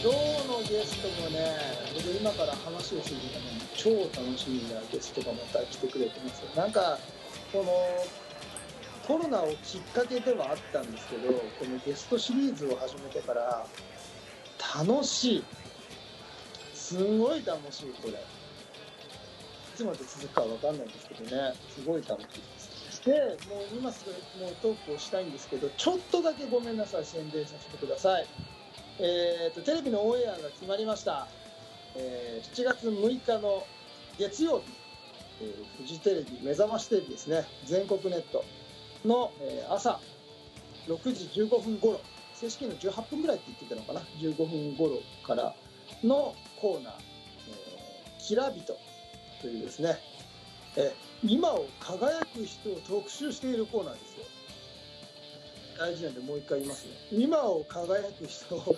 今日のゲストもね僕今から話をするために超楽しみなゲストがまた来てくれてます。なんかこのコロナをきっかけではあったんですけどこのゲストシリーズを始めてから楽しい。すごい楽しいこれ。いつまで続くかわかんないんですけどね。すごい楽しいです。でもう今すぐもうトークをしたいんですけどちょっとだけごめんなさい。宣伝させてください。えー、とテレビのオンエアが決まりました、えー7月6日の月曜日、えーフジテレビ目覚ましテレビですね。全国ネットの、えー朝6時15分頃。正式には18分ぐらいって言ってたのかな。15分頃からのコーナー「えーきらびと」というですね、えー今を輝く人を特集しているコーナーですよ。大事なんでもう一回言いますね。今を輝く人を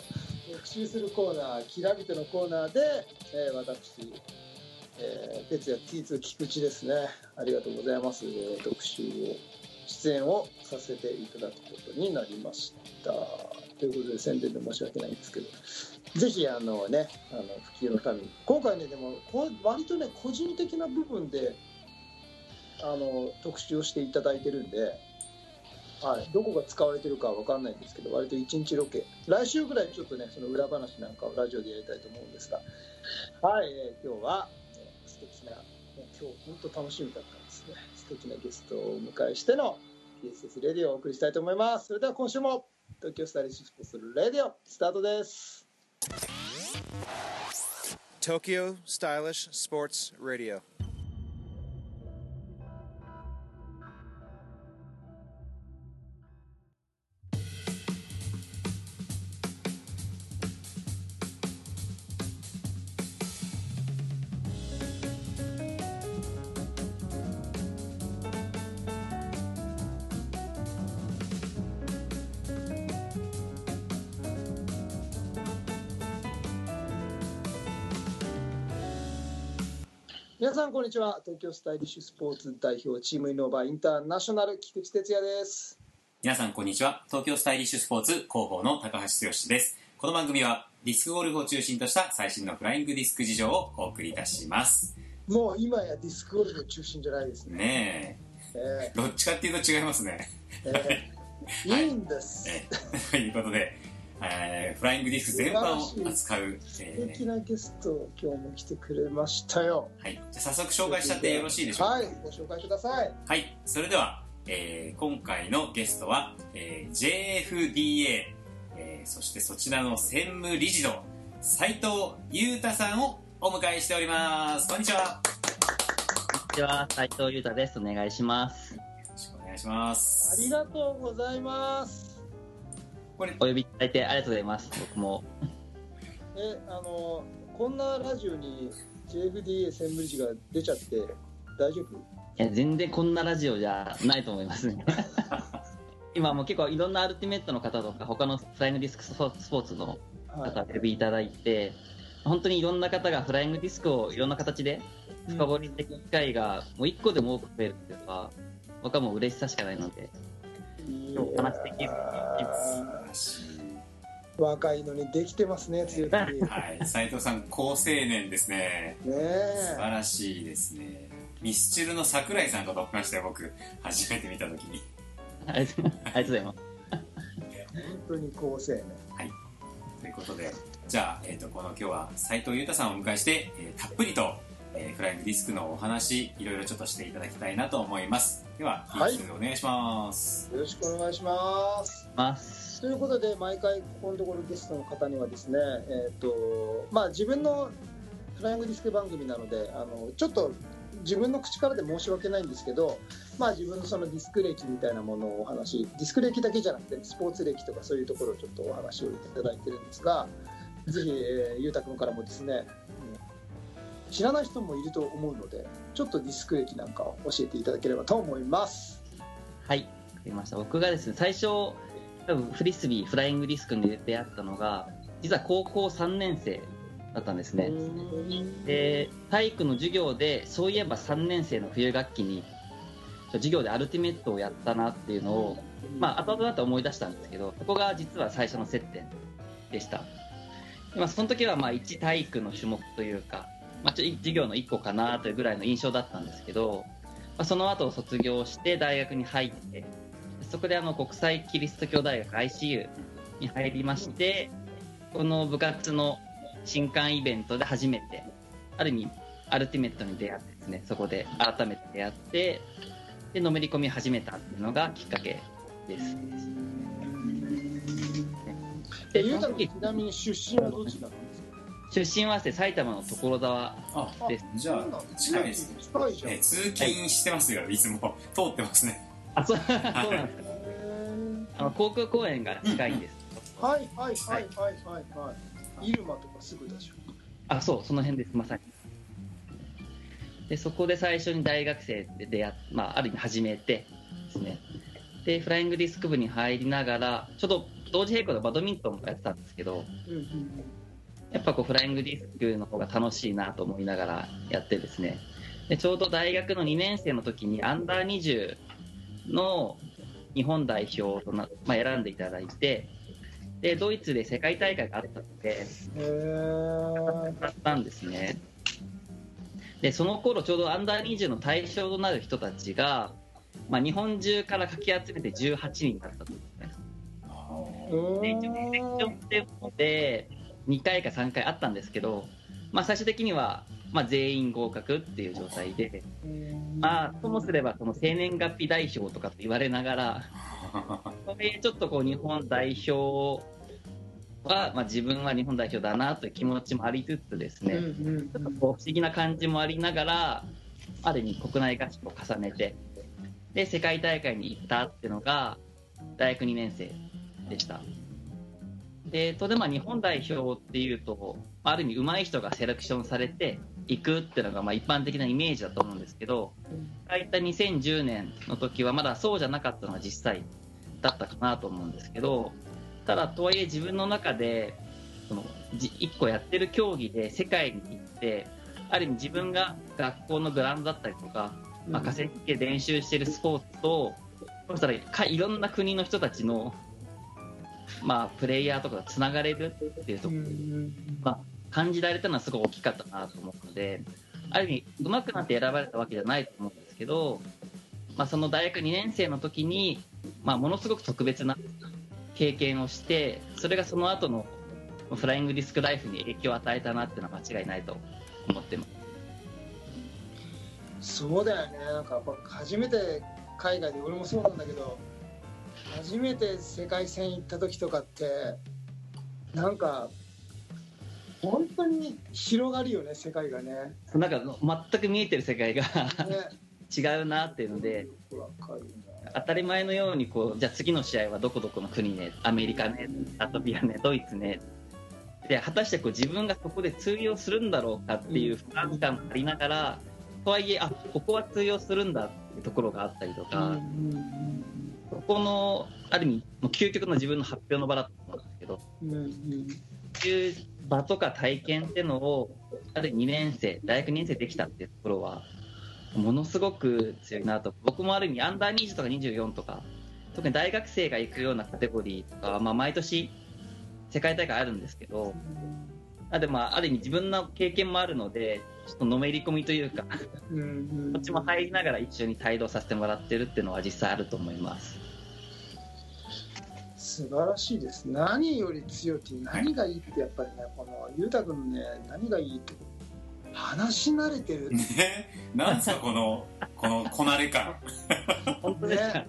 特集するコーナー「きらびと」のコーナーで、えー私、えー、哲也 T2 菊池ですね。ありがとうございます、え特集を出演をさせていただくことになりました。ということで宣伝で申し訳ないんですけど。ぜひあのねあの普及のために今回ねでもこ割とね個人的な部分であの特集をしていただいてるんではい、どこが使われてるかは分かんないんですけど割と1日ロケ。来週ぐらいちょっとねその裏話なんかをラジオでやりたいと思うんですが。はい、えー今日は、えー素敵なもう今日本当楽しみだったんですね。素敵なゲストをお迎えしての PSS レディオをお送りしたいと思います。それでは今週も東京スタイリッシュスポーツレディオスタートです。Tokyo Stylish Sports Radio. 皆さんこんにちは。東京スタイリッシュスポーツ代表チームイノーバーインターナショナル菊池哲也です。皆さんこんにちは。東京スタイリッシュスポーツ広報の高橋剛です。この番組はディスクゴルフを中心とした最新のフライングディスク事情をお送りいたします。もう今やディスクゴルフ中心じゃないですね。ねえ。えどっちかっていうと違いますね。ーえ。ーいいんです、えーということで、えーフライングディスク全般を扱う、素え敵なゲスト今日も来てくれましたよーはい、じゃあ早速紹介しちゃってよろしいでしょうか？はいご紹介くださいはい、それでは、えー今回のゲストは、えー JFDA、えーそしてそちらの専務理事の斉藤裕太さんをお迎えしております。こんにちは。こんにちは、斉藤裕太です。お願いします。よろしくお願いします。ありがとうございますこれ、お呼びいただいてありがとうございます。僕も。えあのこんなラジオに JFDA 専務理事が出ちゃって大丈夫？いや、全然こんなラジオじゃないと思いますね。今もう結構いろんなアルティメットの方とか、他のフライングディスクスポーツのはい方をお呼びいただいて、本当にいろんな方がフライングディスクをいろんな形で深掘りしていく機会がもう一個でも多く増えるっていうのは、僕はもう嬉しさしかないので、話できるやらしい。ー若いのにできてますね強気ねはい、斉藤さん、好青年ですね。素え晴らしいですね。ミスチルの桜井さんと撮ってましたよ、僕。初めて見たときに。ありがとうありがとうございます。本当に好青年ということで、じゃあ、えっ、と、この今日は斉藤裕太さんをお迎えして、えーたっぷりと、えーフライングディスクのお話、いろいろちょっとしていただきたいなと思います。では、はいはい、お願いします。よろしくお願いします。ということで毎回ここのところゲストの方にはですねえっ、とまあ自分のフライングディスク番組なのであのちょっと自分の口からで申し訳ないんですけど、まあ、自分のそのディスク歴みたいなものをお話ディスク歴だけじゃなくてスポーツ歴とかそういうところをちょっとお話をいただいてるんですがぜひ、えーゆうたくんからもですねうん知らない人もいると思うのでちょっとディスク歴なんかを教えていただければと思います。はい、わかりました。僕がですね、最初、多分フリスビー、フライングディスクに出会ったのが、実は高校3年生だったんですね。で、体育の授業で、そういえば3年生の冬学期に、授業でアルティメットをやったなっていうのを、まあ、後々だと思い出したんですけど、そこが実は最初の接点でした。でまあ、その時はまあ1体育の種目というか、まあ、ちょ授業の1個かなというぐらいの印象だったんですけど、まあ、その後卒業して大学に入って、そこであの国際キリスト教大学 ICU に入りまして、この部活の新刊イベントで初めて、ある意味、アルティメットに出会ってですね、そこで改めて出会って、で、のめり込み始めたっていうのがきっかけです。ゆうたちなみに出身はどちら？出身は埼玉の所沢あです。じゃあ近いですね通勤してますよ、い、つも通ってますねあ、そう、そうなんですか。へあの、航空公園が近いんです。ーはいはいはいはいはいはい。入間とかすぐでしょ。あ、そう、その辺です、まさに。で、そこで最初に大学生で出会っ、まあ、ある意味始めてですね。で、フライングディスク部に入りながら、ちょっと同時並行でバドミントンもやってたんですけど、うんうんやっぱこうフライングディスクの方が楽しいなと思いながらやってですね。で、ちょうど大学の2年生の時にアンダー20の日本代表とな、まあ、選んでいただいて、で、ドイツで世界大会があったので、へーだったんですね。で、その頃ちょうどアンダー20の対象となる人たちが、まあ、日本中からかき集めて18人だったんですね。うで、一応セレクションっていうので、2回か3回あったんですけど、まあ、最終的には、まあ、全員合格っていう状態で、まあ、ともすれば、その生年月日代表とかと言われながら、ちょっとこう、日本代表は、まあ、自分は日本代表だなという気持ちもありつつですね、うんうんちょっとこう不思議な感じもありながら、ある意味国内合宿を重ねて、で、世界大会に行ったっていうのが、大学2年生でした。で、とでまあ日本代表っていうと、ある意味上手い人がセレクションされて行くっていうのがまあ一般的なイメージだと思うんですけど、ああいった2010年の時はまだそうじゃなかったのが実際だったかなと思うんですけど、ただとはいえ自分の中で、そのじ一個やってる競技で世界に行って、ある意味自分が学校のグラウンドだったりとか、まあ、河川敷で練習してるスポーツと、そしたらかいろんな国の人たちの、まあ、プレイヤーとかがつながれるっていうところに感じられたのはすごい大きかったなと思うので、ある意味、上手くなって選ばれたわけじゃないと思うんですけど、まあ、その大学2年生の時に、まあ、ものすごく特別な経験をして、それがその後のフライングディスクライフに影響を与えたなっていうのは間違いないと思ってます。そうだよねなんかやっぱ初めて海外で俺もそうなんだけど初めて世界戦行った時とかってなんか本当に広がるよね世界がね。なんか全く見えてる世界がね。違うなっていうので、当たり前のようにこう、じゃあ次の試合はどこどこの国ね、アメリカね、ラトビアね、ドイツね。で、果たしてこう自分がそこで通用するんだろうかっていう不安感もありながら、とはいえ、あ、ここは通用するんだっていうところがあったりとか、そこの、ある意味、もう究極の自分の発表の場だと思うんですけど、うんうんそういう場とか体験っていうのを、ある2年生、大学2年生できたっていうところは、ものすごく強いなと。僕もある意味、アンダー20とか24とか、特に大学生が行くようなカテゴリーとかは、まあ、毎年、世界大会あるんですけど、あでも、ある意味自分の経験もあるので、ちょっとのめり込みというか、こっちも入りながら一緒に帯同させてもらってるっていうのは実際あると思います。素晴らしいです。何より強いって何がいいってやっぱりねこの裕太君のね何がいいって話し慣れてる。ね。なんすかこのこのこなれ感。本当ね。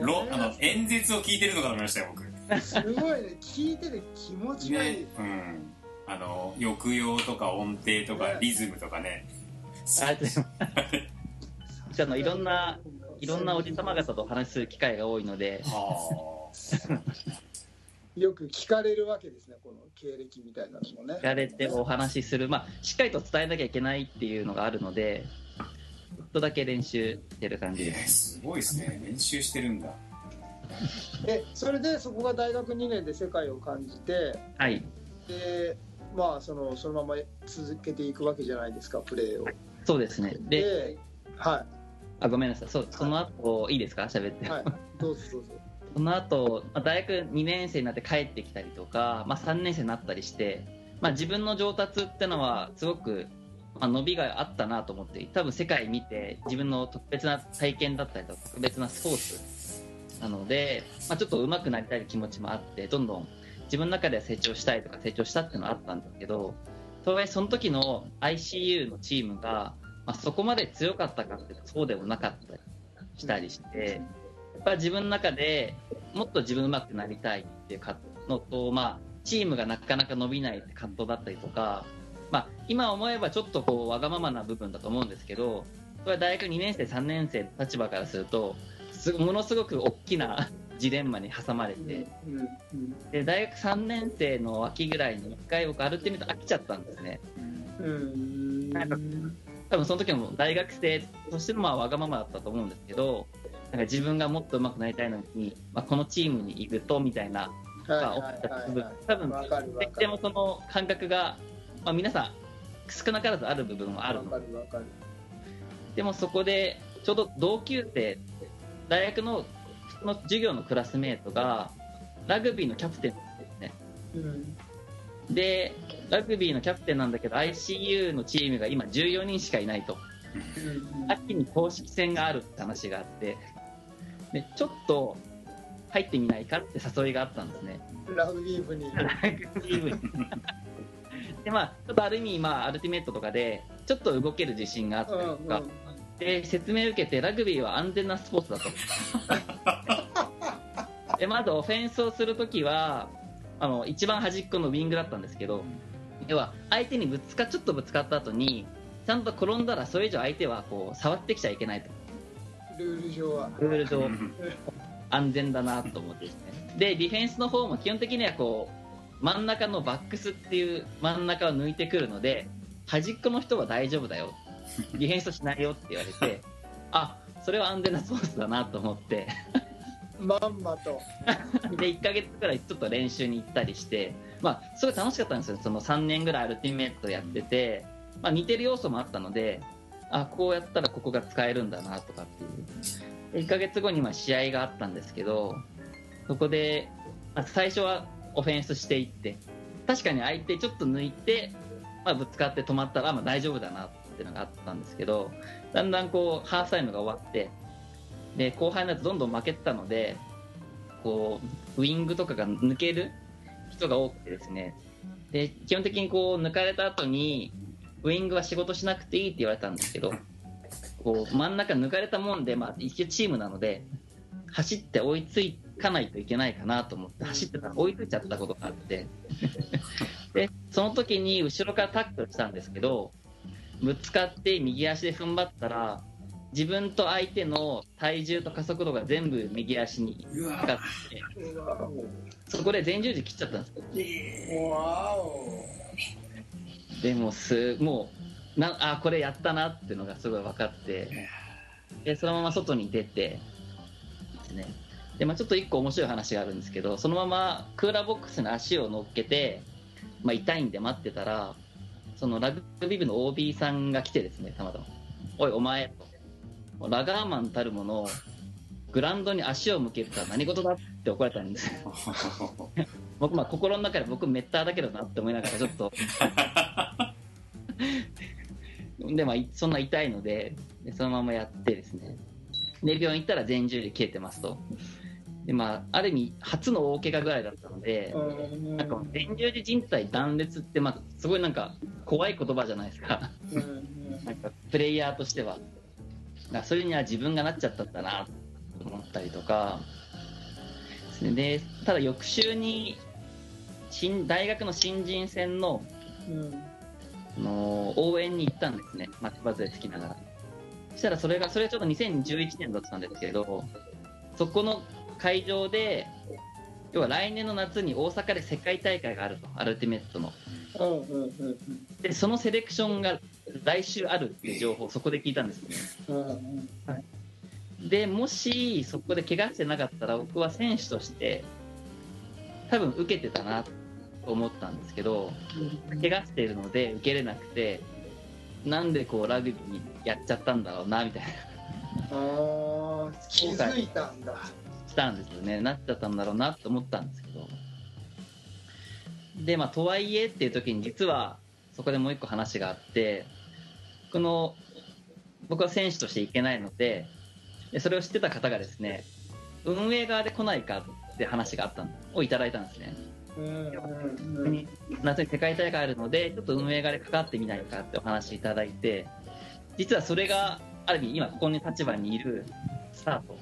ろあの演説を聞いてるのかと思いましたよ僕。すごいね。聞いてて気持ちがいい、ね。うん。あの抑揚とか音程とかね。リズムとかね。ありがとうございます。あのいろんないろんなおじさま方とお話しする機会が多いので、は よく聞かれるわけですねこの経歴みたいなのもね。聞かれてお話しする、まあ、しっかりと伝えなきゃいけないっていうのがあるので、ちょっとだけ練習してる感じです。ーすごいですね。練習してるんだ。えそれでそこが大学2年で世界を感じてはい、でまあそのそのまま続けていくわけじゃないですかプレーを。そうですね。で、ではあごめんなさい、そうその後いいですか、喋って。いはい。どうぞどうぞその後、まあ、大学2年生になって帰ってきたりとか、まあ、3年生になったりして、まあ、自分の上達ってのはすごく、まあ、伸びがあったなと思って多分世界見て自分の特別な体験だったりとか特別なスポーツなので、まあ、ちょっと上手くなりたい気持ちもあってどんどん自分の中では成長したいとか成長したっていうのはあったんですけどとはいえその時の ICU のチームが、まあ、そこまで強かったかっていうとそうでもなかったりしたりして。やっぱ自分の中でもっと自分上手くなりたいっていうかのと、まあ、チームがなかなか伸びないって葛藤だったりとか、まあ、今思えばちょっとこうわがままな部分だと思うんですけどそれは大学2年生3年生の立場からするとすものすごく大きな ジレンマに挟まれてで大学3年生の秋ぐらいに1回僕アルティメット飽きちゃったんですね。うん。なん。か多分その時も大学生としてのまあわがままだったと思うんですけどなんか自分がもっと上手くなりたいのに、まあ、このチームにいるとみたいながはいはい思った部分。はいはい多分わかるわかる。でもその感覚が、まあ、皆さん少なからずある部分はあるわのでもそこでちょうど同級生大学のの授業のクラスメートがラグビーのキャプテンですね。うん。でラグビーのキャプテンなんだけど ICU のチームが今14人しかいないと。うん。秋に公式戦があるって話があってでちょっと入ってみないかって誘いがあったんですね。ラグビー部に。ラグビー部に。でまあちょっとある意味、まあ、アルティメットとかでちょっと動ける自信があったりとか、で説明を受けてラグビーは安全なスポーツだと。でまずオフェンスをするときはあの一番端っこのウィングだったんですけど要は相手にぶつかちょっとぶつかった後にちゃんと転んだらそれ以上相手はこう触ってきちゃいけないとルール上は。ルール上。安全だなと思ってですね。でディフェンスの方も基本的にはこう真ん中のバックスっていう真ん中を抜いてくるので端っこの人は大丈夫だよ。ディフェンスしないよって言われて あそれは安全なスポーツだなと思って。まんまと。で1ヶ月くらいちょっと練習に行ったりして、まあ、すごい楽しかったんですよ。その3年ぐらいアルティメットやってて、まあ、似てる要素もあったのであこうやったらここが使えるんだなとかっていう。1ヶ月後にま試合があったんですけどそこで、まあ、最初はオフェンスしていって確かに相手ちょっと抜いて、まあ、ぶつかって止まったらまあ大丈夫だなっていうのがあったんですけどだんだんこうハーフタイムが終わってで後輩になってどんどん負けてたのでこうウイングとかが抜ける人が多くてですね。で基本的にこう抜かれた後にウイングは仕事しなくていいって言われたんですけどこう真ん中抜かれたもんで、まあ、一応チームなので走って追いつかないといけないかなと思って走ってたら追いついちゃったことがあって。でその時に後ろからタックルしたんですけどぶつかって右足で踏ん張ったら自分と相手の体重と加速度が全部右足にかかってそこで前十字切っちゃったんですよでもすもうなあこれやったなっていうのがすごい分かってでそのまま外に出てですね。で、まあ、ちょっと一個面白い話があるんですけどそのままクーラーボックスに足を乗っけて、まあ、痛いんで待ってたらそのラグビー部の OB さんが来てですねたまたま「おいお前」とラガーマンたるものグラウンドに足を向けるとは何事だって怒られたんですよ。僕まあ心の中で僕メッターだけどなって思いながらちょっと でまあいそんな痛いのででそのままやってですね。で病院行ったら全十字切れてますと。でまあある意味初の大怪我ぐらいだったのでうん。なんか全十字靭帯断裂ってまあすごいなんか怖い言葉じゃないですか。なんかプレイヤーとしては。なんかそれには自分がなっちゃったんだなと思ったりとか。でただ翌週に新大学の新人戦のうんあの応援に行ったんですね、松葉杖つきながら。そしたらそれが、それはちょうど2011年だったんですけど、そこの会場で、要は来年の夏に大阪で世界大会があると、アルティメットの。で、そのセレクションが来週あるっていう情報をそこで聞いたんですね。うんうんで、もしそこで怪我してなかったら、僕は選手として、多分受けてたなと思ったんですけど、怪我しているので受けれなくてなんでこうラグビーやっちゃったんだろうなみたいな。ああ気づいたんだ。たんですよね。なっちゃったんだろうなと思ったんですけど。でまあとはいえっていう時に実はそこでもう一個話があってこの僕は選手としていけないのででそれを知ってた方がですね運営側で来ないかって話があったのをいただいたんですね夏に世界大会あるのでちょっと運営側でかかってみないかってお話いただいて実はそれがある意味今ここに立場にいるスタート。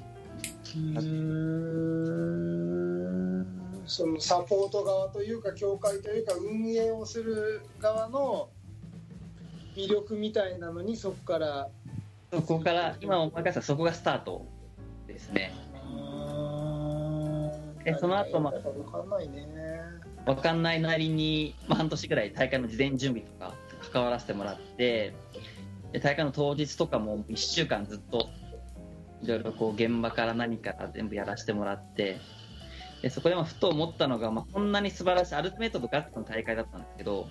そのサポート側というか協会というか運営をする側の魅力みたいなのにそこから。そこから今思い返したらそこがスタートですねえその後まあ。分かんないね。分かんないなりに、まあ、半年ぐらい大会の事前準備とか関わらせてもらってで大会の当日とかも1週間ずっといろいろこう現場から何から全部やらせてもらってでそこでまあふと思ったのが、まあ、こんなに素晴らしいアルティメットとガッツの大会だったんですけど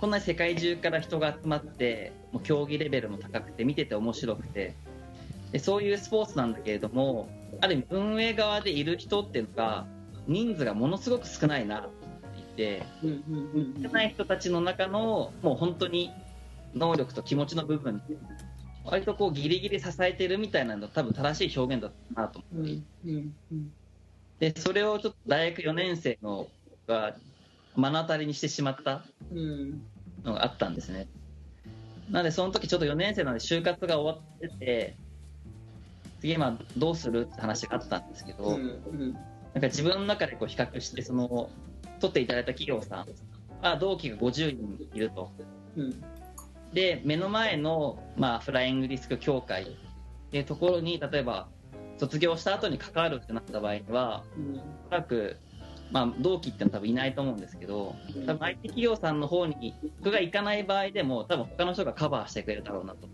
こんなに世界中から人が集まってもう競技レベルも高くて見てて面白くてでそういうスポーツなんだけれどもある意味運営側でいる人っていうのが人数がものすごく少ないなって言って少ない人たちの中のもう本当に能力と気持ちの部分割とこうギリギリ支えてるみたいなの多分正しい表現だったなとうん思って、うんうんでそれをちょっと大学4年生のが目の当たりにしてしまったうん。のがあったんですね。なのでその時ちょっと4年生なので就活が終わってて次今どうするって話があったんですけど、うんうん。なんか自分の中でこう比較してその取っていただいた企業さんは同期が50人いると。うん。で目の前の、まあ、フライングディスク協会っていうところに例えば卒業した後に関わるってなった場合にはうん。おそらく、まあ、同期ってのは多分いないと思うんですけど多分 IT 企業さんの方に僕が行かない場合でも多分他の人がカバーしてくれるだろうなと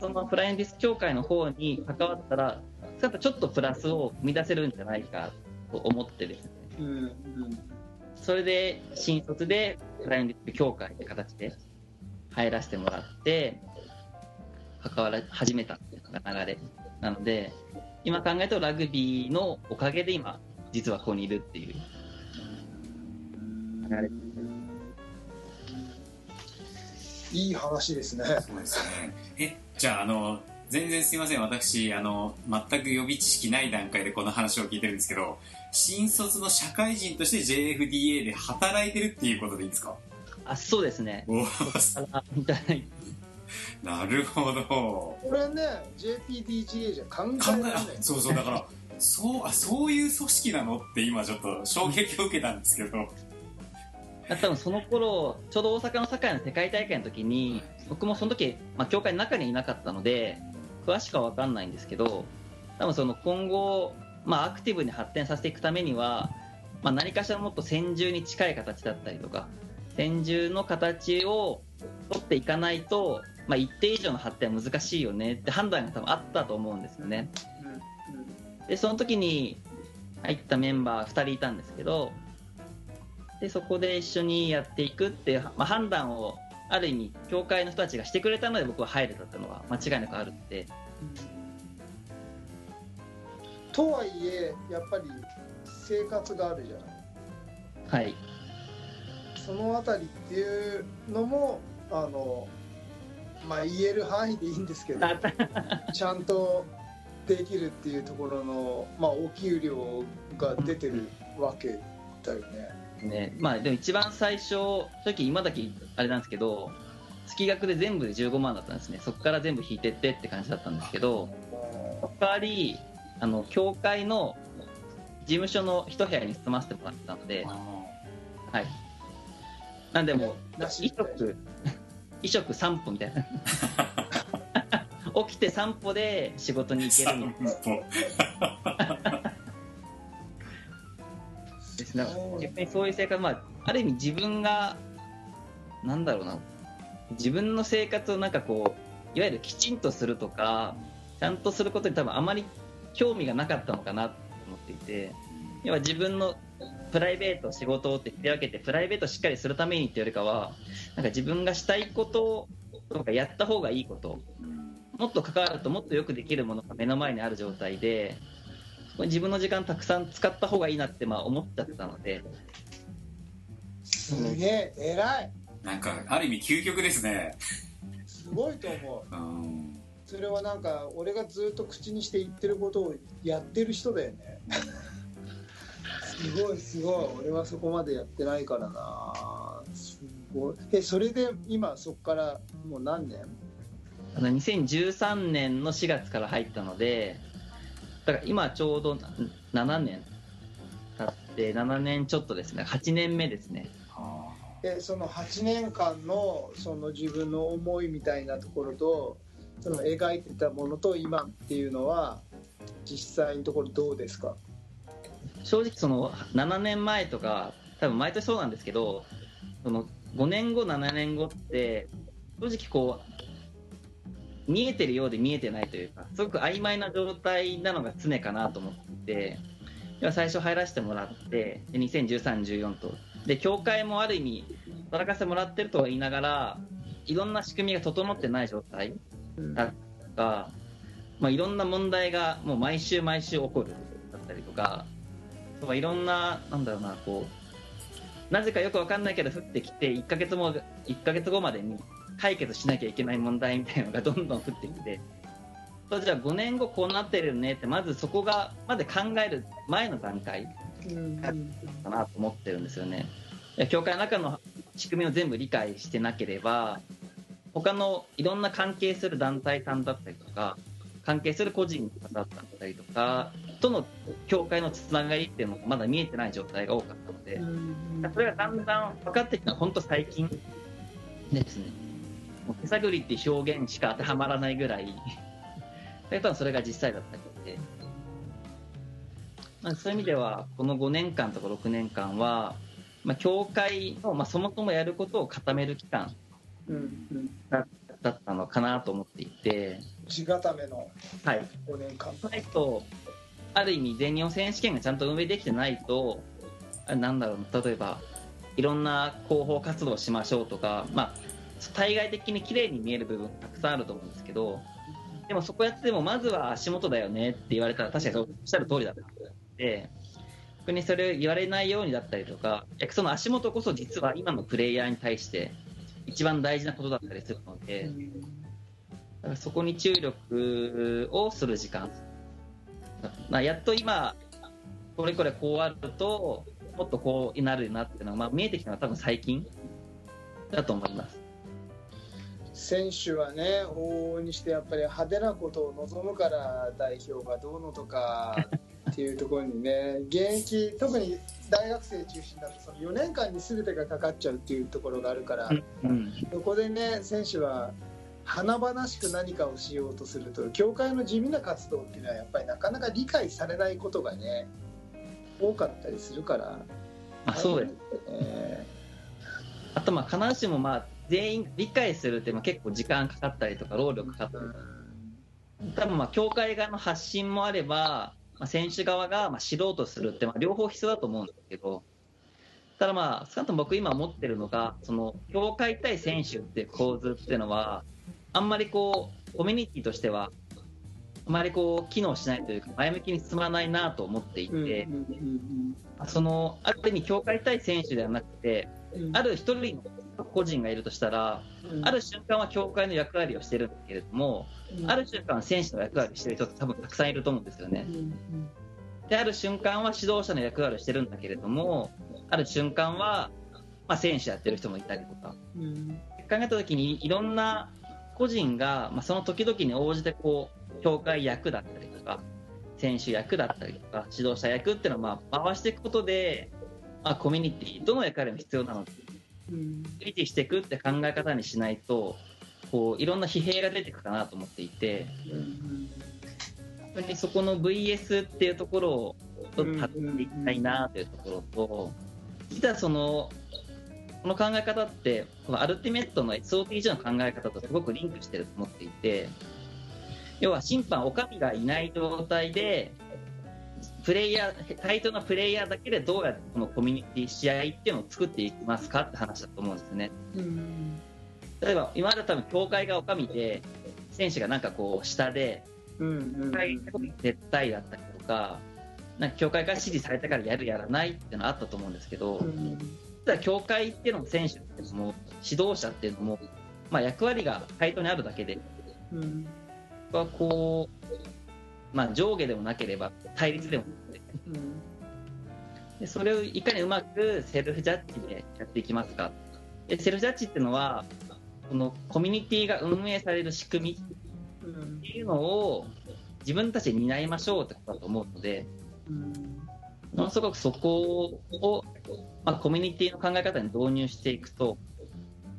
そのフライングディスク協会の方に関わったらちょっとちょっとプラスを生み出せるんじゃないかと思ってですね。うんうん。それで新卒でフライングディスク協会って形で入らせてもらって関わら始めたっていうのが流れなので今考えるとラグビーのおかげで今実はここにいるっていう流れいい話ですねそうですね。え、じゃあ、あの、全然すいません。私、あの、全く予備知識ない段階でこの話を聞いてるんですけど、新卒の社会人として JFDA で働いてるっていうことでいいですか？あそうですねおあみたい なるほど。これね JPDGA じゃ考えられないあ、そうそう、だから、そう、あ、そういう組織なの？って今ちょっと衝撃を受けたんですけど。多分その頃ちょうど大阪の堺の世界大会の時に僕もその時、まあ、協会の中にいなかったので詳しくは分かんないんですけど多分その今後、まあ、アクティブに発展させていくためには、まあ、何かしらもっと戦銃に近い形だったりとか戦銃の形を取っていかないと、まあ、一定以上の発展は難しいよねって判断が多分あったと思うんですよね。でその時に入ったメンバー2人いたんですけどでそこで一緒にやっていくっていう、まあ、判断をある意味協会の人たちがしてくれたので僕は入れたっていうのは間違いなくあるんでとはいえやっぱり生活があるじゃない。はい。そのあたりっていうのもあのまあ言える範囲でいいんですけど ちゃんとできるっていうところの、まあ、お給料が出てるわけだよね。ね。まあでも一番最初正直今だけあれなんですけど月額で全部で15万だったんですね。そこから全部引いてってって感じだったんですけどその代わりあの協会の事務所の一部屋に住ませてもらってたのではい。なんでもうなし衣食衣食散歩みたいな。起きて散歩で仕事に行けるみたいな散歩ですね逆にそういう生活まあある意味自分がなんだろうな。自分の生活をなんかこういわゆるきちんとするとかちゃんとすることに多分あまり興味がなかったのかなと思っていて要は自分のプライベート仕事をって手分けてプライベートしっかりするためにっていうよりかはなんか自分がしたいこととかやった方がいいこともっと関わるともっとよくできるものが目の前にある状態で自分の時間たくさん使った方がいいなってまあ思っちゃったので、すげえ偉い。なんかある意味究極ですね。すごいと思う。うん。それはなんか俺がずっと口にして言ってることをやってる人だよね。すごいすごい。俺はそこまでやってないからな。すごい。えそれで今そこからもう何年？あの2013年の4月から入ったので、だから今ちょうど7年経って、7年ちょっとですね、8年目ですね。あえその8年間のその自分の思いみたいなところとその描いてたものと今っていうのは実際のところどうですか？正直その7年前とか、多分毎年そうなんですけど、その5年後、7年後って、正直こう、見えてるようで見えてないというか、すごく曖昧な状態なのが常かなと思っていて、最初入らせてもらって、2013、14と。で、協会もある意味、働かせてもらってるとは言いながら、いろんな仕組みが整ってない状態だとか、まあ、いろんな問題がもう毎週毎週起こるだったりとか、とかいろんな、なんだろうな、こう、なぜかよくわかんないけど降ってきて、1ヶ月も、1ヶ月後までに解決しなきゃいけない問題みたいなのがどんどん降ってきて、じゃあ5年後こうなってるよねって、まずそこが、まで考える前の段階うんかなと思ってるんですよね。教会の中の仕組みを全部理解してなければ、他のいろんな関係する団体さんだったりとか、関係する個人だったりとか、との教会のつながりっていうのがまだ見えてない状態が多かったので、それがだんだん分かってきたのは本当最近ですね。もう手探りって表現しか当てはまらないぐらい、多分それが実際だったりで、まあ、そういう意味では、この5年間とか6年間は、まあ、教会の、まあ、そもそもやることを固める期間だったのかなと思っていて、地固めのはい。5年間。ないと、ある意味、全日本選手権がちゃんと運営できてないと、あなんだろうな、例えば、いろんな広報活動をしましょうとか、まあ、対外的に綺麗に見える部分たくさんあると思うんですけど、でもそこやっても、まずは足元だよねって言われたら、確かにおっしゃる通りだったので、逆にそれを言われないようにだったりとか、その足元こそ実は今のプレイヤーに対して一番大事なことだったりするので、だからそこに注力をする時間。まあ、やっと今、これこれこうあると、もっとこうなるなっていうのが、まあ、見えてきたのは多分最近だと思います。選手はね往々にしてやっぱり派手なことを望むから代表がどうのとか っていうところにね現役特に大学生中心だとその4年間に全てがかかっちゃうっていうところがあるから、うん、そこでね選手は華々しく何かをしようとすると協会の地味な活動っていうのはやっぱりなかなか理解されないことがね多かったりするから。まあ、そうです。ねあと、まあ、必ずしも、まあ、全員理解するって、まあ、結構時間かかったりとか、労力かかったりとか、多分、まあ、協会側の発信もあれば、まあ、選手側が、まあ、知ろうとするって、まあ、両方必要だと思うんですけど、ただまあ、少なくとも僕今思ってるのが、その、協会対選手っていう構図っていうのは、あんまりこう、コミュニティとしては、あまりこう、機能しないというか、前向きに進まないなと思っていて、うんその、ある意味、協会対選手ではなくて、うん。ある一人の個人がいるとしたら、うん。ある瞬間は協会の役割をしてるんだけれども、うん。ある瞬間は選手の役割をしてる人って多分たくさんいると思うんですよね。う。んで、ある瞬間は指導者の役割をしてるんだけれども、ある瞬間は、まあ、選手やってる人もいたりとか。うん。考えたときに、いろんな個人が、まあ、その時々に応じて、こう、協会役だったりとか、選手役だったりとか、指導者役っていうのを、まあ、回していくことで、まあ、コミュニティ、どの役割も必要なのか。うん維持していくって考え方にしないと、こう、いろんな疲弊が出てくるかなと思っていて、本当にそこの VS っていうところをちょっと立っていきたいなというところと、実はその、この考え方って、このアルティメットの SOTG の考え方とすごくリンクしてると思っていて、要は審判、お上がいない状態で、プレイヤー、対等なプレイヤーだけでどうやってこのコミュニティ、試合っていうのを作っていきますかって話だと思うんですね。うん。例えば、今までは多分、協会がお上で、選手がなんかこう、下で、うんうん絶対だったりとか、なんか協会から指示されたからやるやらないっていうのはあったと思うんですけど、うん。実は協会っていうのも選手っていうのも指導者っていうのも、まあ、役割が対等にあるだけでうん。こう、まあ、上下でもなければ対立でもなくて。うん。でそれをいかにうまくセルフジャッジでやっていきますか。でセルフジャッジっていうのはこのコミュニティが運営される仕組みうんっていうのを自分たちで担いましょうってことだと思うので。うんものすごくそこを、まあ、コミュニティの考え方に導入していくと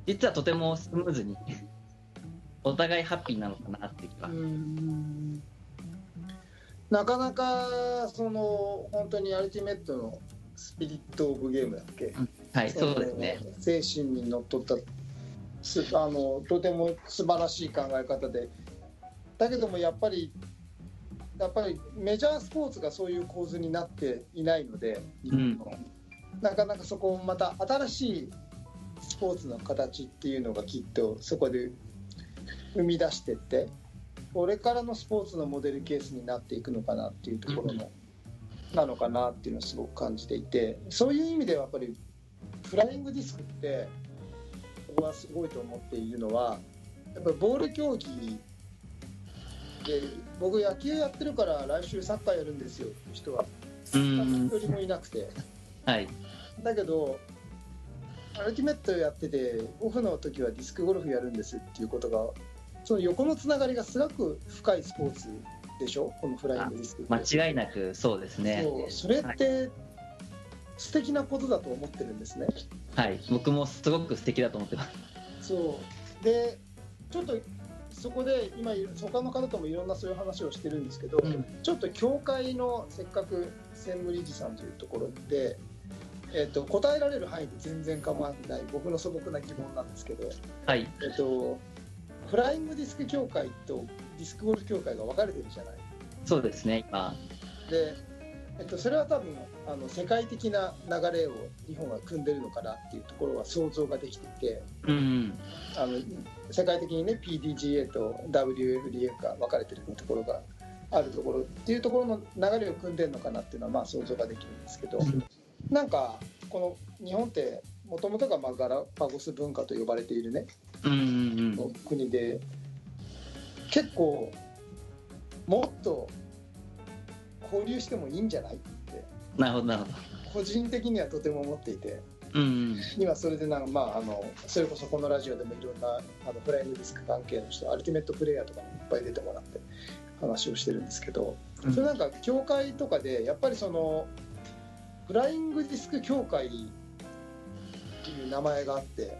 実はとてもスムーズにお互いハッピーなのかなっていうか、うんなかなかその本当にアルティメットのスピリット・オブ・ゲームだっけ、はいそうですね。の精神にのっとったすあのとても素晴らしい考え方で。だけどもやっぱりやっぱりメジャースポーツがそういう構図になっていないので、うん。なかなかそこをまた新しいスポーツの形っていうのがきっとそこで生み出してってこれからのスポーツのモデルケースになっていくのかなっていうところの、なのかなっていうのをすごく感じていてそういう意味ではやっぱりフライングディスクって僕はすごいと思っているのはやっぱりボール競技で僕野球やってるから来週サッカーやるんですよっていう人はうん。一人もいなくて。はい。だけどアルティメットやっててオフの時はディスクゴルフやるんですっていうことがその横のつながりがすごく深いスポーツでしょ？このフライングディスク間違いなくそうですね。それって素敵なことだと思ってるんですね。はい。僕もすごく素敵だと思ってます。そう。でちょっとそこで今他の方ともいろんなそういう話をしてるんですけど、うん。ちょっと協会のせっかく専務理事さんというところで、えっと答えられる範囲で全然構わない僕の素朴な疑問なんですけど、はい。えっと、フライングディスク協会とディスクゴルフ協会が分かれてるじゃない？そうですね今。で、えっと、それは多分あの世界的な流れを日本が組んでるのかなっていうところは想像ができていてうんあの世界的にね PDGA と WFDA が分かれてるところがあるところっていうところの流れを組んでるのかなっていうのはまあ想像ができるんですけど、うん。なんかこの日本ってもともとがまあガラパゴス文化と呼ばれているね。うんうんうん。国で結構もっと交流してもいいんじゃないって。なるほどなるほど。個人的にはとても思っていて。うんうん。今それでなんか、まあ、あのそれこそこのラジオでもいろんなあのフライングディスク関係の人アルティメットプレイヤーとかもいっぱい出てもらって話をしてるんですけど、うん。それなんか協会とかでやっぱりそのフライングディスク協会っていう名前があって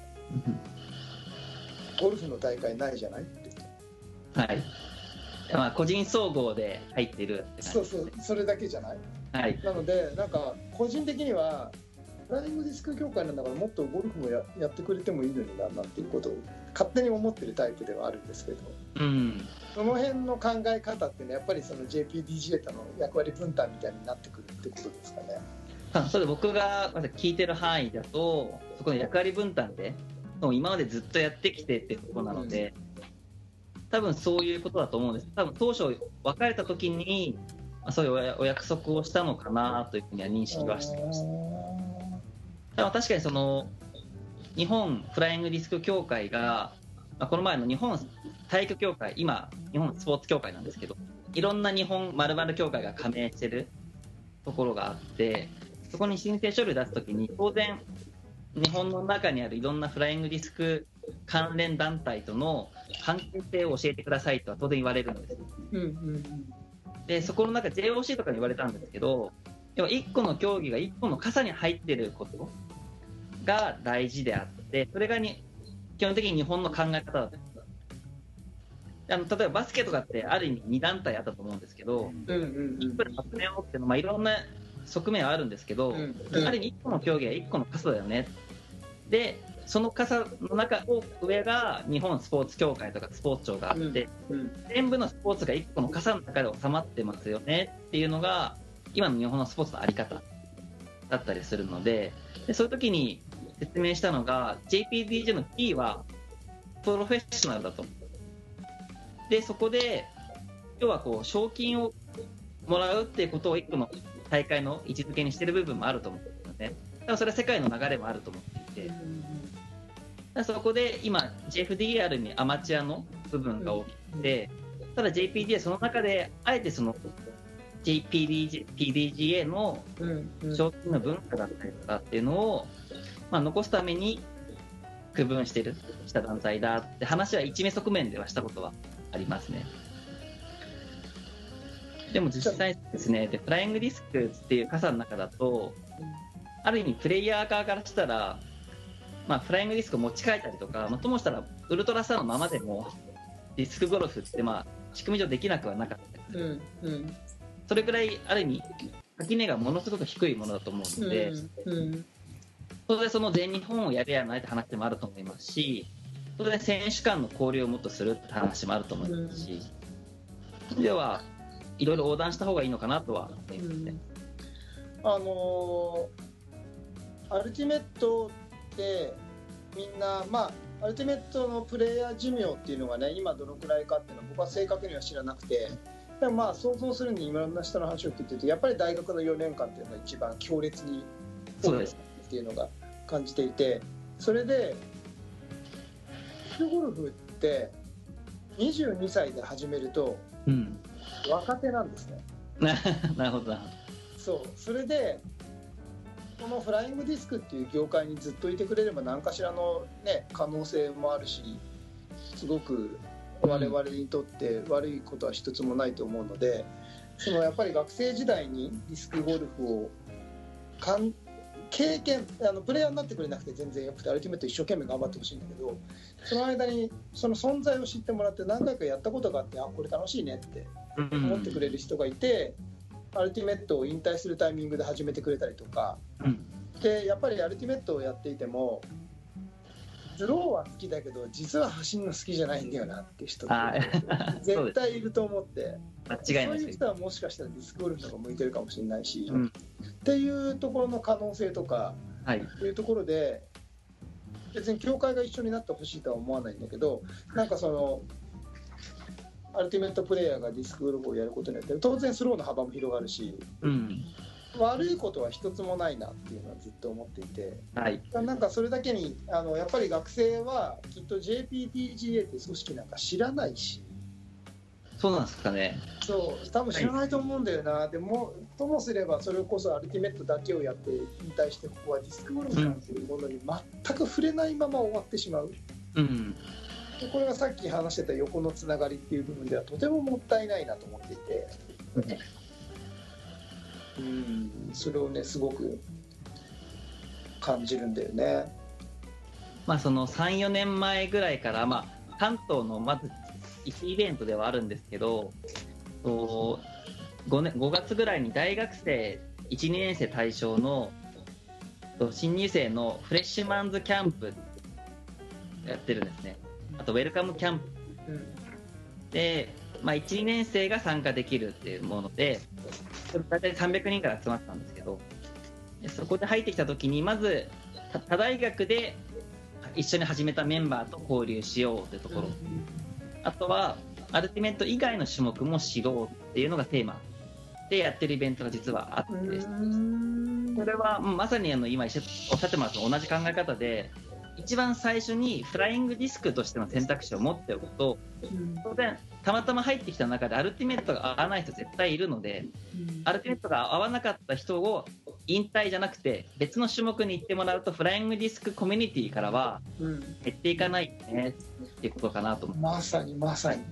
ゴルフの大会ないじゃない？ってはい。まあ個人総合で入ってるって感じそうそうそれだけじゃない？はい。なのでなんか個人的にはフライングディスク協会なんだからもっとゴルフもややってくれてもいいのにななんていうことを勝手に思ってるタイプではあるんですけどうん。その辺の考え方ってねやっぱりその JPDGA との役割分担みたいになってくるってことですかね。それ僕が聞いてる範囲だとそこの役割分担で今までずっとやってきてっていうところなので、多分そういうことだと思うんです。多分当初別れた時にそういうお約束をしたのかなというふうには認識はしてます。た確かにその日本フライングディスク協会が、この前の日本体育協会今日本スポーツ協会なんですけどいろんな日本まる協会が加盟してるところがあってそこに申請書類を出すときに当然日本の中にあるいろんなフライングディスク関連団体との関係性を教えてくださいとは当然言われるんです。うんうんでそこの中 JOC とかに言われたんですけど要は1個の競技が1個の傘に入ってることが大事であってそれがに基本的に日本の考え方だと。あの例えばバスケとかってある意味2団体あったと思うんですけどうんうんうん。1プラス集めようっていうのは、まあ、いろんな側面はあるんですけど、うん。ある意味1個の競技は1個の傘だよね。でその傘の中を上が日本スポーツ協会とかスポーツ庁があって、うん。全部のスポーツが1個の傘の中で収まってますよね。っていうのが今の日本のスポーツのあり方だったりするのででそういう時に説明したのが JPDJ の P はプロフェッショナルだと。でそこで要はこう賞金をもらうっていうことを一個の大会の位置づけにしてる部分もあると思うんですよね。だからそれは世界の流れもあると思っていて、だそこで今、JFDR にアマチュアの部分が大きくて、ただ JPD はその中で、あえてその JPDG PDGA の賞金の文化だったりとかっていうのを、まあ、残すために区分してるした団体だって話は一目側面ではしたことはありますね。でも実際ですね、でフライングディスクっていう傘の中だと、ある意味プレイヤー側からしたら、まあ、フライングディスクを持ち帰ったりとか、まあ、ともしたらウルトラスターのままでもディスクゴルフって、まあ、仕組み上できなくはなかったりする。うんうん。それくらいある意味垣根がものすごく低いものだと思うので、うんそれでその全日本をやるやらないって話もあると思いますし、それで選手間の交流をもっとするって話もあると思いますし、では、いろいろ横断した方がいいのかなとは思いますね。あのーアルティメットってみんなまあアルティメットのプレイヤー寿命っていうのがね今どのくらいかっていうのは僕は正確には知らなくてでもまあ想像するにいろんな人の話を聞いてるとやっぱり大学の4年間っていうのが一番強烈にそうです。っていうのが感じていてそれでゴルフって22歳で始めるとうん。若手なんですね。な なるほどな。そうそれでこのフライングディスクっていう業界にずっといてくれれば何かしらの、ね、可能性もあるしすごく我々にとって悪いことは一つもないと思うのでそのやっぱり学生時代にディスクゴルフをかん経験あのプレイヤーになってくれなくて全然よくてアルティメット一生懸命頑張ってほしいんだけどその間にその存在を知ってもらって何回かやったことがあってあこれ楽しいねってうん思ってくれる人がいて、アルティメットを引退するタイミングで始めてくれたりとか。うん。でやっぱりアルティメットをやっていてもスローは好きだけど実は走るの好きじゃないんだよなっていう。人 絶対いると思って。間違いないそういう人はもしかしたらディスクゴルフの方が向いてるかもしれないし、うん。っていうところの可能性とかはい。っていうところで別に協会が一緒になってほしいとは思わないんだけどなんかそのアルティメットプレイヤーがディスクゴルフをやることによって当然スローの幅も広がるしうん。悪いことは一つもないなっていうのはずっと思っていてはい。なんかそれだけにあのやっぱり学生はきっと JPTGA って組織なんか知らないしそうなんですかね。そう多分知らないと思うんだよな、でもともすればそれこそアルティメットだけをやって引退してここはディスクゴルフなんていうものに全く触れないまま終わってしまう。うん。でこれがさっき話してた横のつながりっていう部分ではとてももったいないなと思っていて、うん、それをねすごく感じるんだよね。まあその3、4年前ぐらいから、まあ関東のまず1イベントではあるんですけど、と 5, 年5月ぐらいに大学生1、2年生対象のと新入生のフレッシュマンズキャンプやってるんですね。あとウェルカムキャンプ。うん。で、まあ、1、2年生が参加できるっていうもので、大体300人から集まったんですけど、でそこで入ってきたときに、まず他他大学で一緒に始めたメンバーと交流しようというところ、あとはアルティメット以外の種目も知ろうっていうのがテーマ。でやってるイベントが実はあって。それはうんまさにあの今おっしゃってます同じ考え方で一番最初にフライングディスクとしての選択肢を持っておくと当然たまたま入ってきた中でアルティメットが合わない人絶対いるのでアルティメットが合わなかった人を引退じゃなくて別の種目に行ってもらうとフライングディスクコミュニティからはうん。減っていかないねっていうことかなと思う。まさにまさに。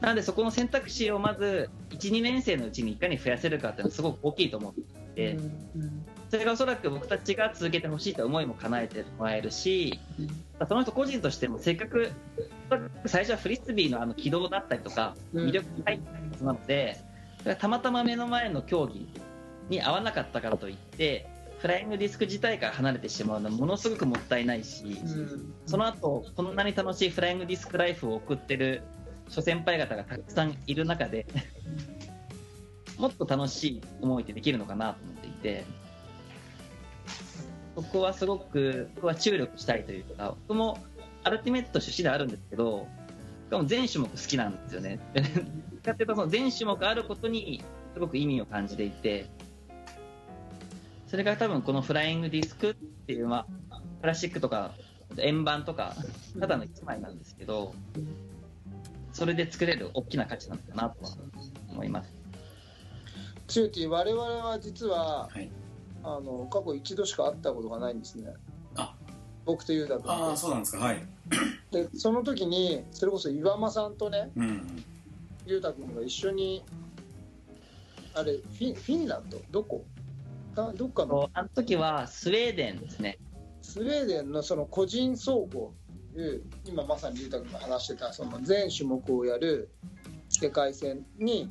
なのでそこの選択肢をまず12年生のうちにいかに増やせるかっていうのはすごく大きいと思うんそれがおそらく僕たちが続けてほしいという思いも叶えてもらえるし、その人個人としてもせっかく最初はフリスビーのあの軌道だったりとかうん。魅力が入ってるはずなので、たまたま目の前の競技に合わなかったからといってフライングディスク自体から離れてしまうのはものすごくもったいないし、うん。その後こんなに楽しいフライングディスクライフを送ってる諸先輩方がたくさんいる中でもっと楽しい思いってできるのかなと思っていてそこはすごく僕は注力したいというか僕もアルティメット出身であるんですけどしかも全種目好きなんですよね。かっていうと全種目あることにすごく意味を感じていてそれが多分このフライングディスクっていう、まあ、プラスチックとか円盤とかただの1枚なんですけどそれで作れる大きな価値なのかなと思いますチューティー我々は実は、はい。あの過去一度しか会ったことがないんですね。あ。僕とユーダ君ああそうなんですか。はい。でその時にそれこそ岩間さんとねうんユータ君が一緒にあれフィフィンランド？どこ？あどっかの？あの時はスウェーデンですね。スウェーデンのその個人総合という今まさにユータ君が話してたその全種目をやる世界戦に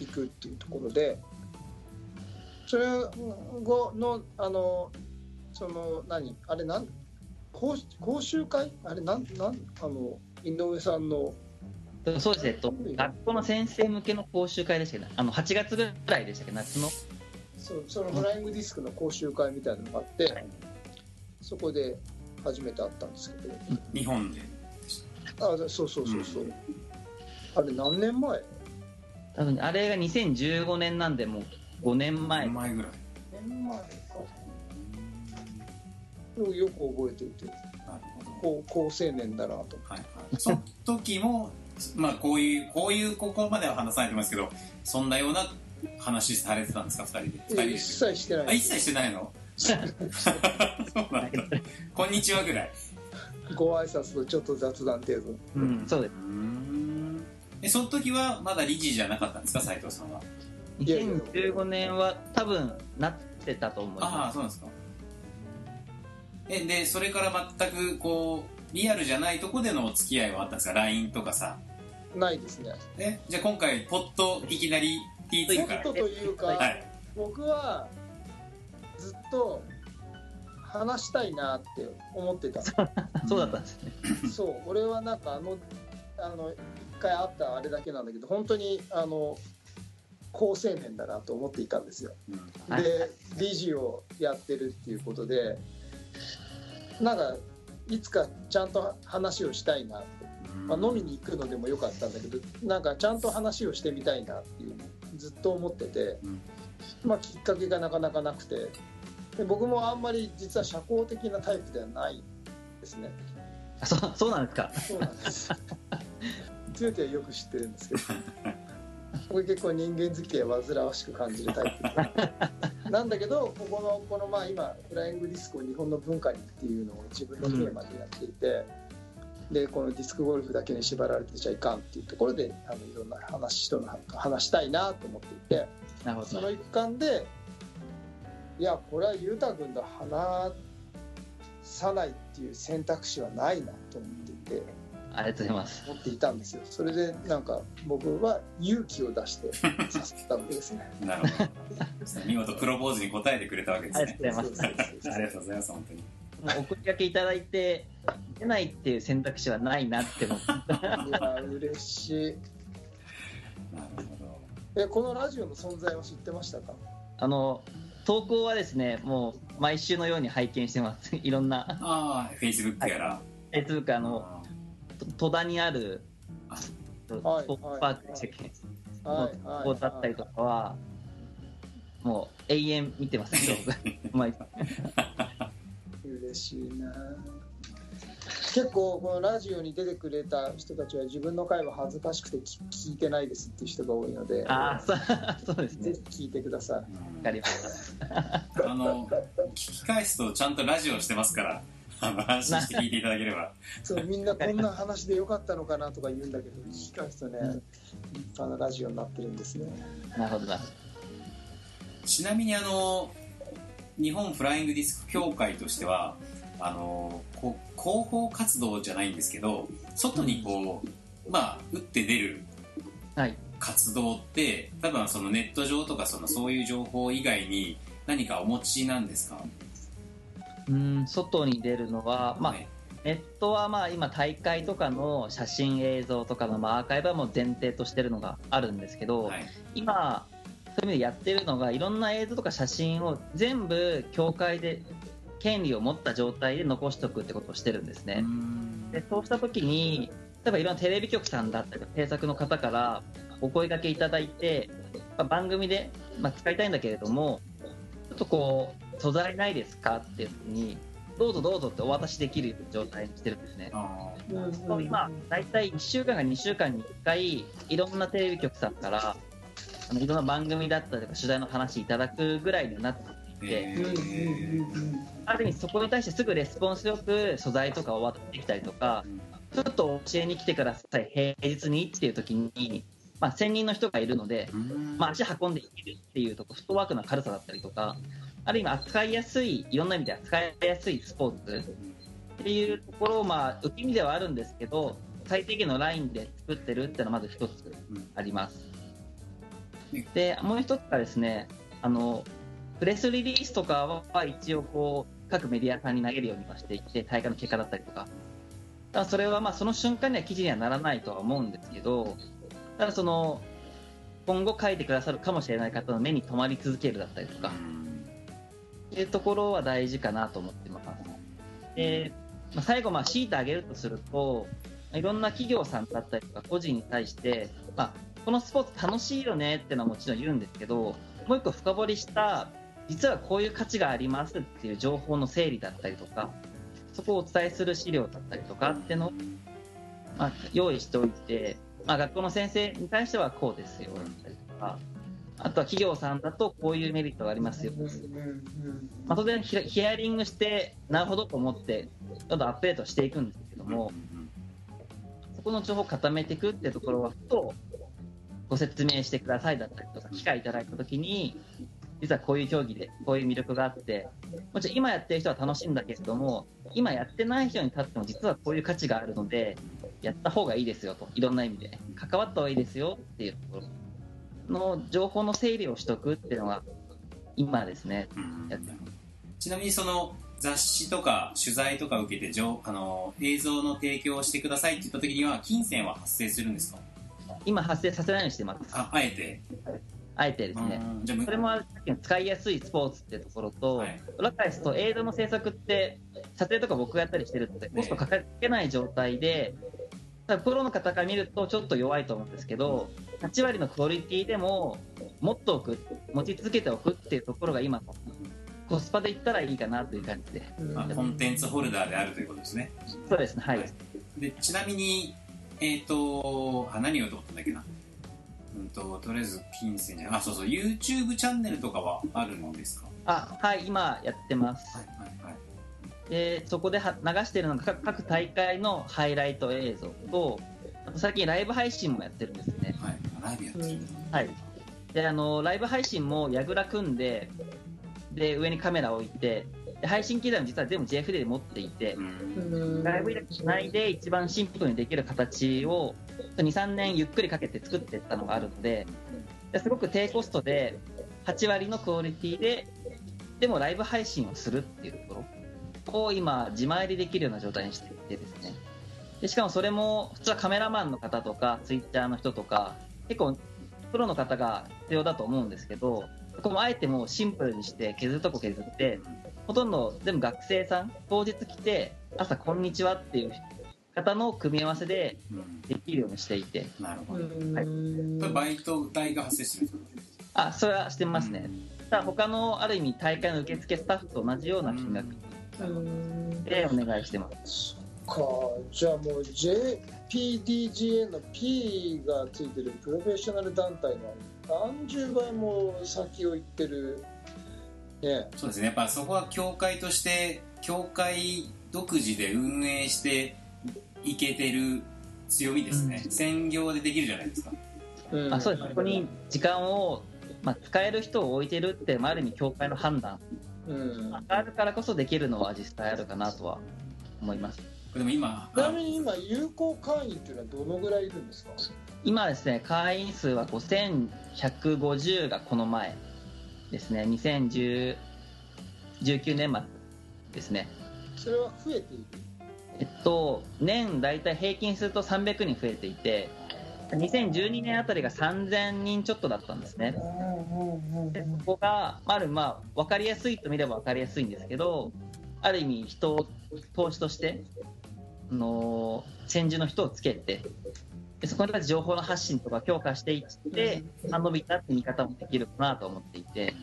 行くっていうところでそれ後のあのその何あれなん講講習会？あれなんなんあの井上さんの？そうですね、えっと、学校の先生向けの講習会でしたけど、あの8月ぐらいでしたっけ、夏の。そうそのフライングディスクの講習会みたいなのがあって、はい。そこで初めて会ったんですけど。日本であそうそうそうそう、あれ何年前？多分あれが2015年なんで、もう5年前。何。前ぐらい。年前か。よく覚えていて。高高青年だなと。はいはい、その時も、まあ、こういうこういうここまでは話されてますけどそんなような話されてたんですか？2人で。二人で。一切してない。あ一切してないの？そうなんだ。こんにちはぐらい。ご挨拶とちょっと雑談程度。うん、そうです。うんえその時はまだ理事じゃなかったんですか？斉藤さんは。いやいや2015年は多分なってたと思いああまそうなんですか。えでそれから全くこうリアルじゃないとこでのお付き合いはあったんですか？LINE とかさ。ないですね。えじゃあ今回ポッといきなり T2 か。らポットというか、はい。僕はずっと話したいなって思ってた。す。そうだったんですね。そう俺はなんかあのあの一回会ったあれだけなんだけど本当にあの好青年だなと思っていたんですよ。うん。はいで理事をやってるっていうことでなんかいつかちゃんと話をしたいなって、まあ、飲みに行くのでもよかったんだけどなんかちゃんと話をしてみたいなっていうずっと思ってて、うん。まあ、きっかけがなかなかなくて。で僕もあんまり実は社交的なタイプではないですね。あそうそうなんですか。そうなんです 強いてはよく知ってるんですけど僕結構人間付き合い煩わしく感じるタイプなんだけどここのこのまあ今フライングディスクを日本の文化にっていうのを自分のテーマでやっていて、でこのディスクゴルフだけに縛られてちゃいかんっていうところであのいろんな話人の話したいなと思っていてなるほど。その一環でいやこれは裕太君と話さないっていう選択肢はないなと思っていて。ありがとうございます。思っていたんですよ。それでなんか僕は勇気を出してさせたわけですね。なるほど。見事プロポーズに応えてくれたわけですあねりがとうございます。ありがとうございます 本当に。お声掛けいただいて、出ないっていう選択肢はないなって思って。いや嬉しい。なるほど。えこのラジオの存在は知ってましたか？あの、投稿はですね、もう毎週のように拝見してます。いろんな、ああフェイスブックやら、Facebook、あの、あと戸田にある、あスはい。ポーツパークでしたっけのはい投稿だったりとかは、もう永遠見てますね、僕。毎嬉しいな。結構このラジオに出てくれた人たちは自分の回は恥ずかしくて聞聞いてないですっていう人が多いのでああ、そう そうですね。ぜひ聞いてください。うんわかりました。あの聞き返すとちゃんとラジオしてますからあの安心して聞いていただければ。そうみんなこんな話でよかったのかなとか言うんだけど聞き返すとねうん。立派なラジオになってるんですね。なるほどな。ちなみにあの日本フライングディスク協会としてはあのこう広報活動じゃないんですけど外にこう、まあ打って出るはい。活動って多分そのネット上とかそのそういう情報以外に何かお持ちなんですか、うん、外に出るのは、まあ、はい。ネットはまあ今大会とかの写真映像とかのまあアーカイブはもう前提としてるのがあるんですけど、はい。今そういう意味でやってるのがいろんな映像とか写真を全部協会で権利を持った状態で残しておくってことをしてるんですね。でそうした時に例えばいろんなテレビ局さんだったり制作の方からお声掛けいただいて、まあ番組で、まあ、使いたいんだけれどもちょっとこう素材ないですかってにどうぞどうぞってお渡しできる状態にしてるんですね。今、大体1週間か2週間に1回、いろんなテレビ局さんから、あのいろんな番組だったりとか、取材の話いただくぐらいになってーいて、ある意味、そこに対してすぐレスポンスよく素材とかを渡ってきたりとか、ちょっと教えに来てください、平日にっていう時に、まあ、1000人の人がいるので、うん。まあ、足運んでいけるっていうとこ、フットワークの軽さだったりとか、ある意味扱いやすい、いろんな意味で扱いやすいスポーツっていうところを、まあ、受け身ではあるんですけど、最低限のラインで作ってるっていうのはまず一つあります。で、もう一つがですね、あの、プレスリリースとかは一応こう、各メディアさんに投げるようにはしていて、大会の結果だったりとか。ただそれはまあその瞬間には記事にはならないとは思うんですけど、ただその、今後書いてくださるかもしれない方の目に留まり続けるだったりとか、っていうところは大事かなと思ってます。で、まあ、最後、まあ、強いてあげるとすると、いろんな企業さんだったりとか、個人に対して、まあ、このスポーツ楽しいよねっていうのはもちろん言うんですけど、もう一個深掘りした、実はこういう価値がありますっていう情報の整理だったりとか、そこをお伝えする資料だったりとかっていうのを、まあ、用意しておいて、まあ、学校の先生に対してはこうですよだったりとか、あとは企業さんだとこういうメリットがありますよ。まあ、当然ヒヒアリングしてなるほどと思ってどんどんアップデートしていくんですけども、そこの情報を固めていくっていうところはふとご説明してくださいだったりとか機会いただいたときに実はこういう競技でこういう魅力があってもちろん今やってる人は楽しいんだけれども今やってない人にとっても実はこういう価値があるのでやった方がいいですよと。いろんな意味で。関わった方がいいですよっていうところの情報の整理をしておくっていうのが今ですね。うん。ちなみにその雑誌とか取材とか受けて情あの映像の提供をしてくださいって言った時には金銭は発生するんですか？今発生させないようにしてます。ああえて。あえてですね。それも使いやすいスポーツってところと、はい。裏返すと映像の制作って撮影とか僕がやったりしてるのでコストかけない状態で多分プロの方から見るとちょっと弱いと思うんですけど8割のクオリティでも持っておく持ち続けておくっていうところが今のコスパでいったらいいかなという感じで。うん。あコンテンツホルダーであるということですね。そうですねはい、はい。でちなみにえっ、とあ何をと思ったんだっけな。うんととりあえず金銭あそうそう YouTube チャンネルとかはあるんですか？あはい今やってます。はいはいはい。でそこでは流してるのが各各大会のハイライト映像とあと最近ライブ配信もやってるんですね。はいライブやってる、はい。で、あの、ライブ配信もやぐら組んで、で、上にカメラを置いて、で配信機材も実は全部 JFD で持っていてライブ入れしないで一番シンプルにできる形を、2、3年ゆっくりかけて作っていったのがあるので、ですごく低コストで、8割のクオリティで、でもライブ配信をするっていうところを今、自前でできるような状態にしていてですね。でしかもそれも、普通はカメラマンの方とか、ツイッターの人とか、結構、プロの方が必要だと思うんですけど、ここもあえてもうシンプルにして、削るとこ削って、ほとんど全部学生さん、当日来て、朝こんにちはっていう方の組み合わせでうん。できるようにしていて、なるほど、うん。はい。バイト代が発生するんですか？あ、それはしてますね。ただ他のある意味大会の受付スタッフと同じような金額うん。でお願いしてます。か。じゃあもう JPDGA の P がついてるプロフェッショナル団体の何十倍も先を行ってるね。そうですね。やっぱそこは協会として協会独自で運営していけてる強みですね、うん。専業でできるじゃないですか。うん。あそうです。ここに時間を、まあ、使える人を置いてるって、まあ、ある意味協会の判断。うん。があるからこそできるのは実際あるかなとは思います。でも今ちなみに今有効会員っていうのはどのぐらいいるんですか？今ですね、会員数は5150がこの前ですね、2019年末ですね。それは増えている？えっと、年大体平均すると300人増えていて、2012年あたりが3000人ちょっとだったんですね。でそこが、ある、まあ、分かりやすいと見れば分かりやすいんですけど、ある意味、人を投資として、あの戦時の人をつけて、でそこに情報の発信とか強化していって、あ伸びたって見方もできるかなと思っていて、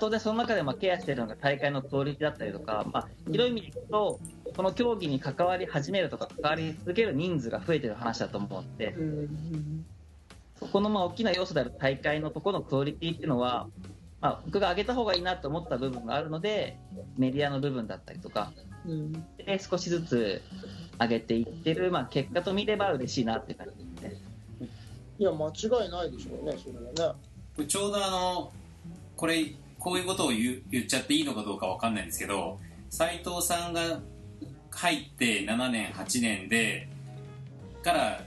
当然その中でまあケアしているのが大会のクオリティだったりとか、まあ、広い意味でいくと、この競技に関わり始めるとか、関わり続ける人数が増えてる話だと思うので、うんそこのまあ大きな要素である大会のところのクオリティっていうのは、まあ、僕が上げた方がいいなと思った部分があるので、メディアの部分だったりとか、うん。で少しずつ上げていってる、まあ、結果と見れば嬉しいなって感じですね。いや間違いないでしょうねそれはね。ちょうどあのこれこういうことを言う言っちゃっていいのかどうかわかんないんですけど斉藤さんが入って7年8年でから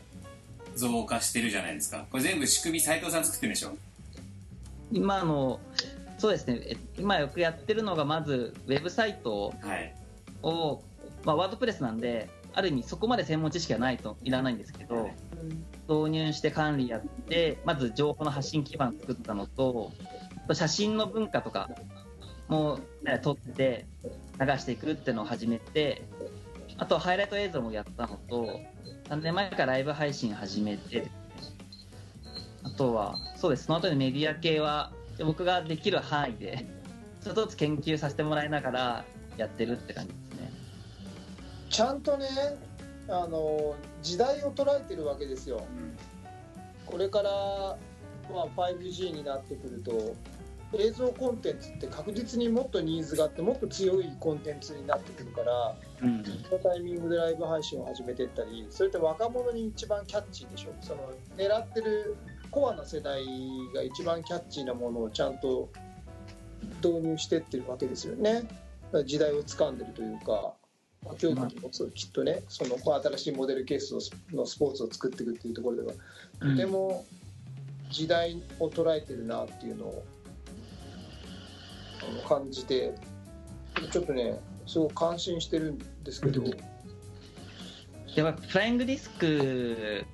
増加してるじゃないですか。これ全部仕組み斉藤さん作ってるんでしょ？今あのそうですね。え今よくやってるのがまずウェブサイトはいを、まあ、ワードプレスなんである意味そこまで専門知識はないといらないんですけど、導入して管理やってまず情報の発信基盤作ったのと写真の文化とかもね撮って流していくっていうのを始めてあとハイライト映像もやったのと3年前からライブ配信始めてあとはそうですその後にメディア系は僕ができる範囲でちょっとずつ研究させてもらいながらやってるって感じ。ちゃんとねあの時代を捉えてるわけですよ。これから、まあ、5G になってくると映像コンテンツって確実にもっとニーズがあってもっと強いコンテンツになってくるからうん。そのタイミングでライブ配信を始めていったりそれって若者に一番キャッチーでしょその狙ってるコアな世代が一番キャッチーなものをちゃんと導入してってるわけですよね。時代を掴んでるというかまあ競技にもそうきっとねそのまあ新しいモデルケースのスポーツを作っていくっていうところではとても時代を捉えてるなっていうのを感じてちょっとねすごく感心してるんですけど、ではフライングディスク、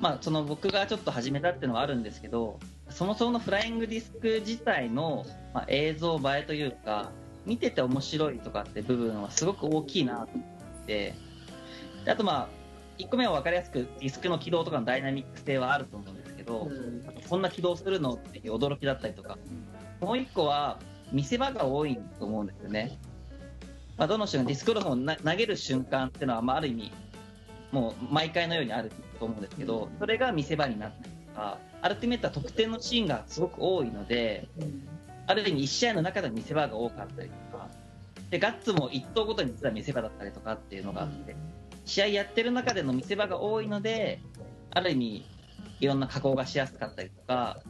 まあ、その僕がちょっと始めたっていうのはあるんですけどそもそものフライングディスク自体の、まあ、映像映えというか見てて面白いとかって部分はすごく大きいなと思って。であとまあ1個目は分かりやすくディスクの起動とかのダイナミック性はあると思うんですけど、うん。あとこんな起動するのっていう驚きだったりとかもう1個は見せ場が多いと思うんですよね。まあ、どの人がディスクゴルフをな投げる瞬間っていうのは、まあ、ある意味もう毎回のようにあると思うんですけどそれが見せ場になったりとかアルティメットは得点のシーンがすごく多いのである意味1試合の中での見せ場が多かったりとか。でガッツも1投ごとに実は見せ場だったりとかっていうのがあって試合やってる中での見せ場が多いのである意味いろんな加工がしやすかったりとか。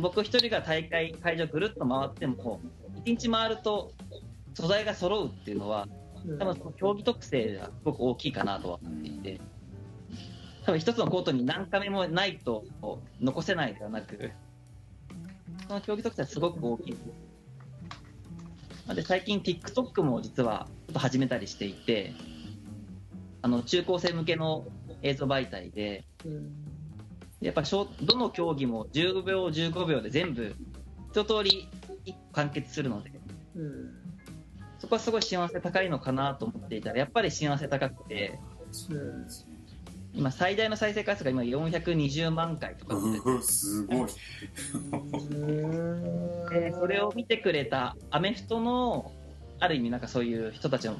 僕一人が大会会場ぐるっと回っても1日回ると素材が揃うっていうのはうん。多分その競技特性がすごく大きいかなとは思っていて、多分一つのコートに何カメもないと残せないではなく、その競技特性はすごく大きい。です。で最近 TikTok も実はちょっと始めたりしていて、あの中高生向けの映像媒体で、やっぱショどの競技も15秒、15秒で全部一通り完結するので、そこはすごい幸せ高いのかなと思っていたら、やっぱり幸せ高くて、今最大の再生回数が今420万回とかすごい。うんでそれを見てくれたアメフトのある意味なんかそういう人たちの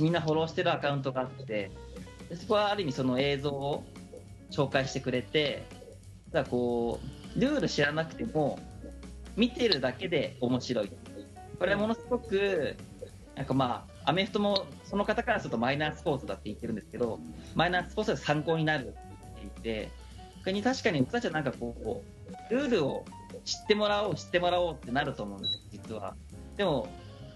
みんなフォローしてるアカウントがあってでそこはある意味その映像を紹介してくれてだからこうルール知らなくても見てるだけで面白い。これはものすごくなんかまあアメフトもその方からするとマイナースポーツだって言ってるんですけどマイナースポーツで参考になるって言っていて逆に確かに僕たちはなんかこうルールを知ってもらおう知ってもらおうってなると思うんですよ実は。でも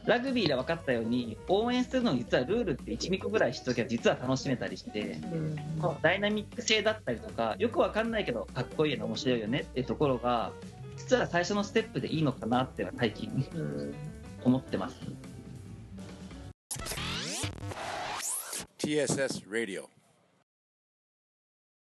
ラグビーで分かったように応援するのに実はルールって12個ぐらい知っておけば実は楽しめたりしてうん。ダイナミック性だったりとかよく分かんないけどかっこいいの面白いよねっていうところが実は最初のステップでいいのかなっていうのは最近うん。思ってます TSS Radio.